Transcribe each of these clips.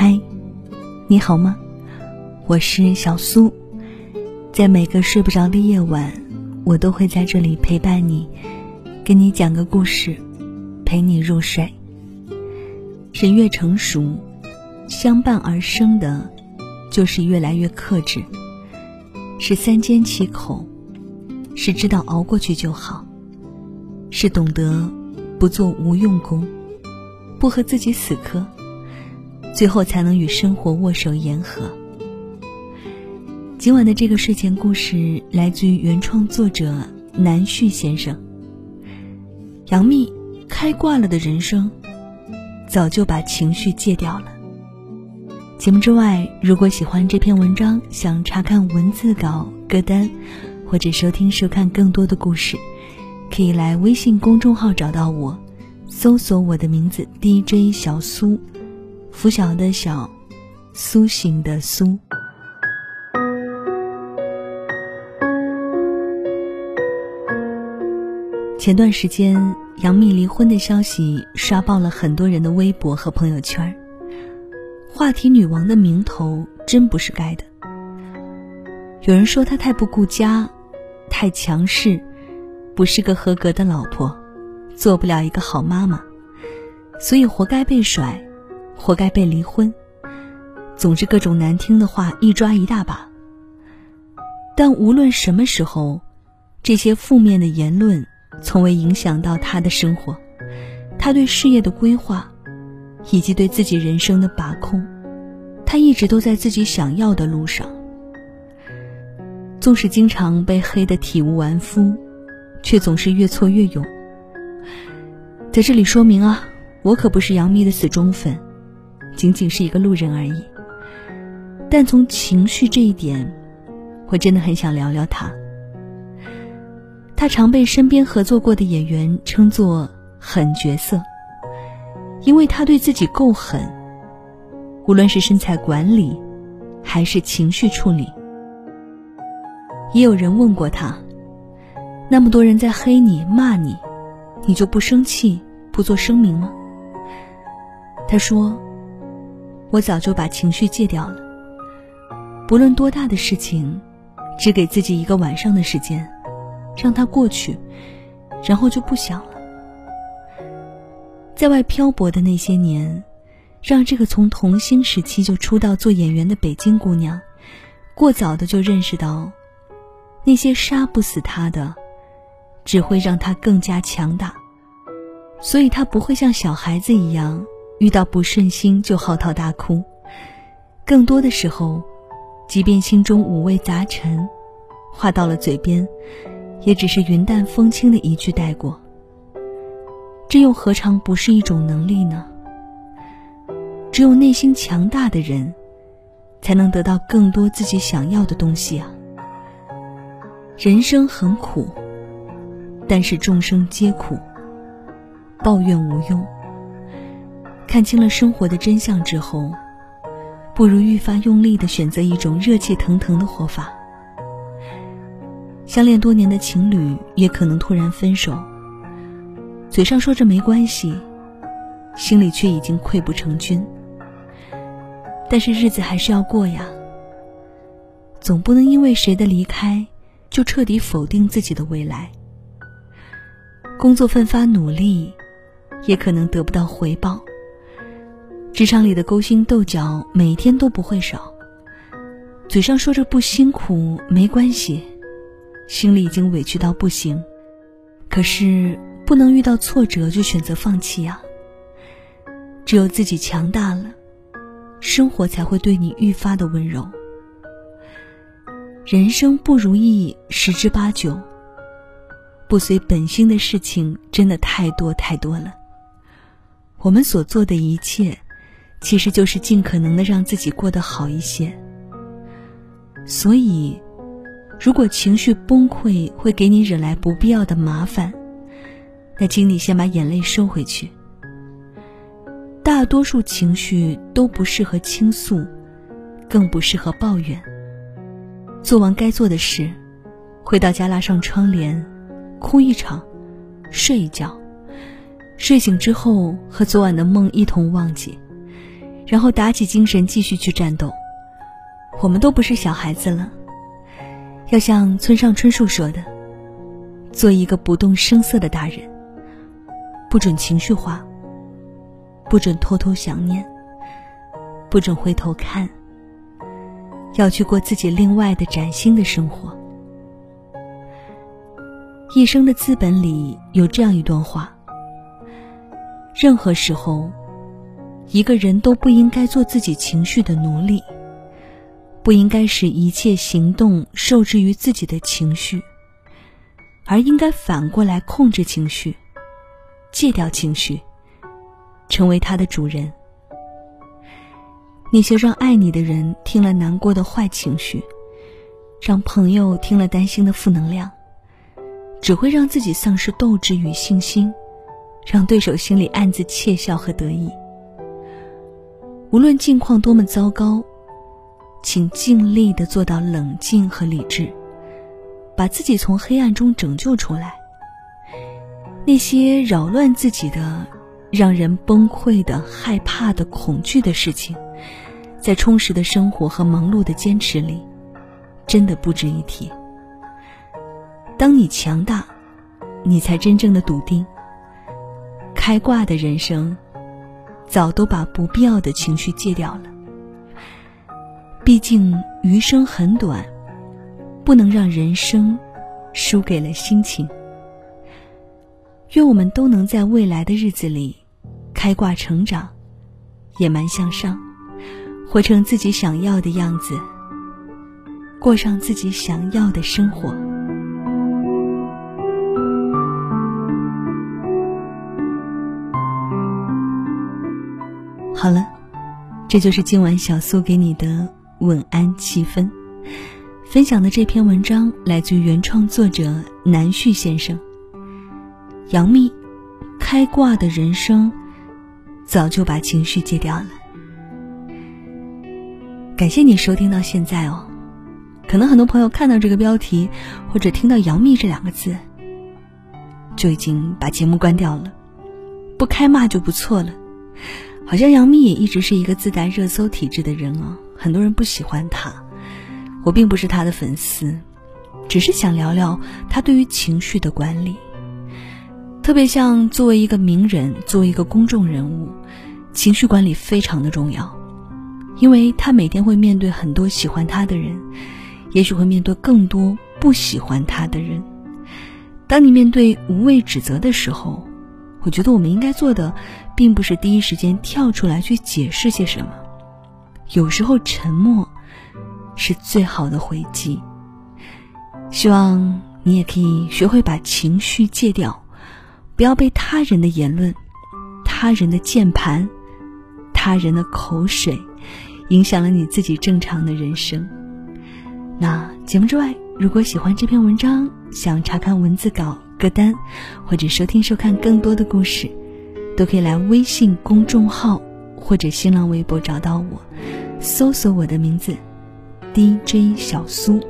嗨，你好吗？我是小苏，在每个睡不着的夜晚，我都会在这里陪伴你，跟你讲个故事，陪你入睡。人越成熟，相伴而生的，就是越来越克制，是三缄其口，是知道熬过去就好，是懂得不做无用功。不和自己死磕，最后才能与生活握手言和。今晚的这个睡前故事来自于原创作者南旭先生。杨幂开挂了的人生，早就把情绪戒掉了。节目之外，如果喜欢这篇文章，想查看文字稿、歌单，或者收听、收看更多的故事，可以来微信公众号找到我。搜索我的名字 DJ 小苏，拂晓的晓，苏醒的苏。前段时间，杨幂离婚的消息刷爆了很多人的微博和朋友圈话题女王的名头真不是盖的。有人说她太不顾家，太强势，不是个合格的老婆。做不了一个好妈妈，所以活该被甩，活该被离婚。总之，各种难听的话一抓一大把。但无论什么时候，这些负面的言论从未影响到他的生活，他对事业的规划，以及对自己人生的把控，他一直都在自己想要的路上。纵使经常被黑得体无完肤，却总是越挫越勇。在这里说明啊，我可不是杨幂的死忠粉，仅仅是一个路人而已。但从情绪这一点，我真的很想聊聊他。他常被身边合作过的演员称作狠角色，因为他对自己够狠，无论是身材管理，还是情绪处理。也有人问过他，那么多人在黑你骂你，你就不生气？不做声明吗？他说：“我早就把情绪戒掉了。不论多大的事情，只给自己一个晚上的时间，让它过去，然后就不想了。在外漂泊的那些年，让这个从童星时期就出道做演员的北京姑娘，过早的就认识到，那些杀不死她的，只会让她更加强大。”所以，他不会像小孩子一样，遇到不顺心就嚎啕大哭。更多的时候，即便心中五味杂陈，话到了嘴边，也只是云淡风轻的一句带过。这又何尝不是一种能力呢？只有内心强大的人，才能得到更多自己想要的东西啊。人生很苦，但是众生皆苦。抱怨无用。看清了生活的真相之后，不如愈发用力的选择一种热气腾腾的活法。相恋多年的情侣也可能突然分手，嘴上说着没关系，心里却已经溃不成军。但是日子还是要过呀，总不能因为谁的离开，就彻底否定自己的未来。工作奋发努力。也可能得不到回报。职场里的勾心斗角每天都不会少，嘴上说着不辛苦没关系，心里已经委屈到不行。可是不能遇到挫折就选择放弃呀。只有自己强大了，生活才会对你愈发的温柔。人生不如意十之八九，不随本心的事情真的太多太多了。我们所做的一切，其实就是尽可能的让自己过得好一些。所以，如果情绪崩溃会给你惹来不必要的麻烦，那请你先把眼泪收回去。大多数情绪都不适合倾诉，更不适合抱怨。做完该做的事，回到家拉上窗帘，哭一场，睡一觉。睡醒之后，和昨晚的梦一同忘记，然后打起精神继续去战斗。我们都不是小孩子了，要像村上春树说的，做一个不动声色的大人，不准情绪化，不准偷偷想念，不准回头看，要去过自己另外的崭新的生活。一生的资本里有这样一段话：任何时候，一个人都不应该做自己情绪的奴隶。不应该使一切行动受制于自己的情绪，而应该反过来控制情绪，戒掉情绪，成为他的主人。那些让爱你的人听了难过的坏情绪，让朋友听了担心的负能量，只会让自己丧失斗志与信心，让对手心里暗自窃笑和得意。无论境况多么糟糕。请尽力的做到冷静和理智，把自己从黑暗中拯救出来。那些扰乱自己的、让人崩溃的、害怕的、恐惧的事情，在充实的生活和忙碌的坚持里，真的不值一提。当你强大，你才真正的笃定。开挂的人生，早都把不必要的情绪戒掉了。毕竟余生很短，不能让人生输给了心情。愿我们都能在未来的日子里开挂成长，野蛮向上，活成自己想要的样子，过上自己想要的生活。好了，这就是今晚小苏给你的。晚安七分，分享的这篇文章来自于原创作者南旭先生。杨幂，开挂的人生，早就把情绪戒掉了。感谢你收听到现在哦。可能很多朋友看到这个标题，或者听到杨幂这两个字，就已经把节目关掉了。不开骂就不错了。好像杨幂也一直是一个自带热搜体质的人哦。很多人不喜欢她，我并不是她的粉丝，只是想聊聊她对于情绪的管理。特别像作为一个名人，作为一个公众人物，情绪管理非常的重要，因为她每天会面对很多喜欢她的人，也许会面对更多不喜欢她的人。当你面对无谓指责的时候，我觉得我们应该做的，并不是第一时间跳出来去解释些什么。有时候沉默是最好的回击。希望你也可以学会把情绪戒掉，不要被他人的言论、他人的键盘、他人的口水影响了你自己正常的人生。那节目之外，如果喜欢这篇文章，想查看文字稿、歌单，或者收听收看更多的故事，都可以来微信公众号。或者新浪微博找到我，搜索我的名字，DJ 小苏，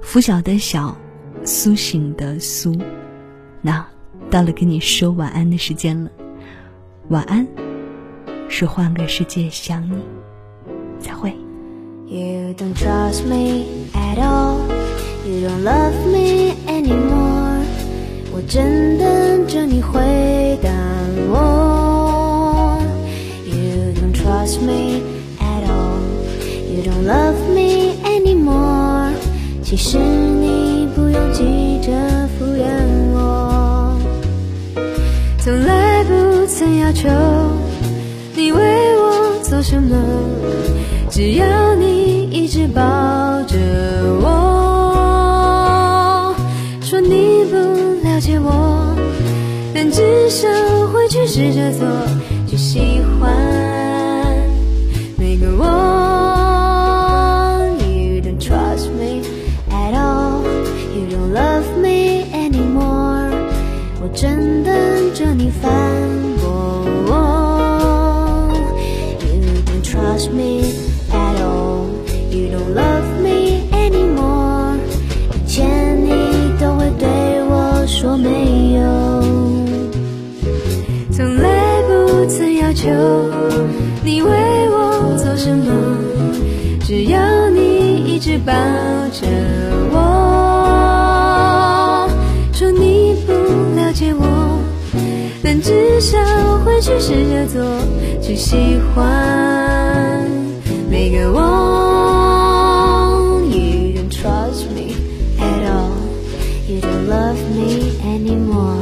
拂晓的小，苏醒的苏。那到了跟你说晚安的时间了，晚安，是换个世界想你，再会。我真等着你回其实你不用急着敷衍我，从来不曾要求你为我做什么，只要你一直抱着我。说你不了解我，但至少会去试着做，去喜欢。正等着你反驳我。You don't trust me at all. You don't love me anymore. 以前你都会对我说没有，从来不曾要求。你为去试着做，去喜欢每个我。You don't trust me at all, you don't love me anymore.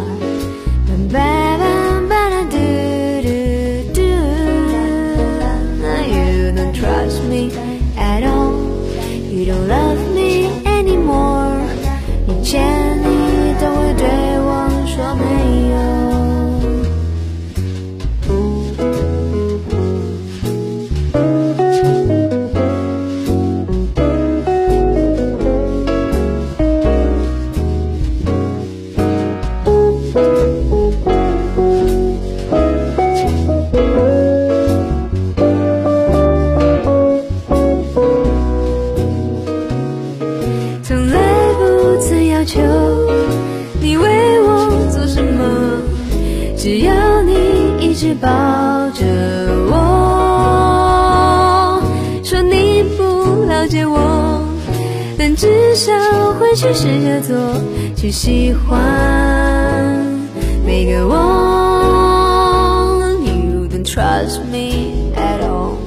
着我，说你不了解我，但至少会去试着做，去喜欢每个我。You don't trust me at all,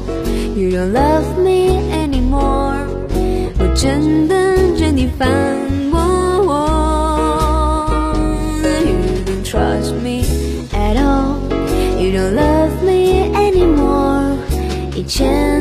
you don't love me anymore. 我正等着你反前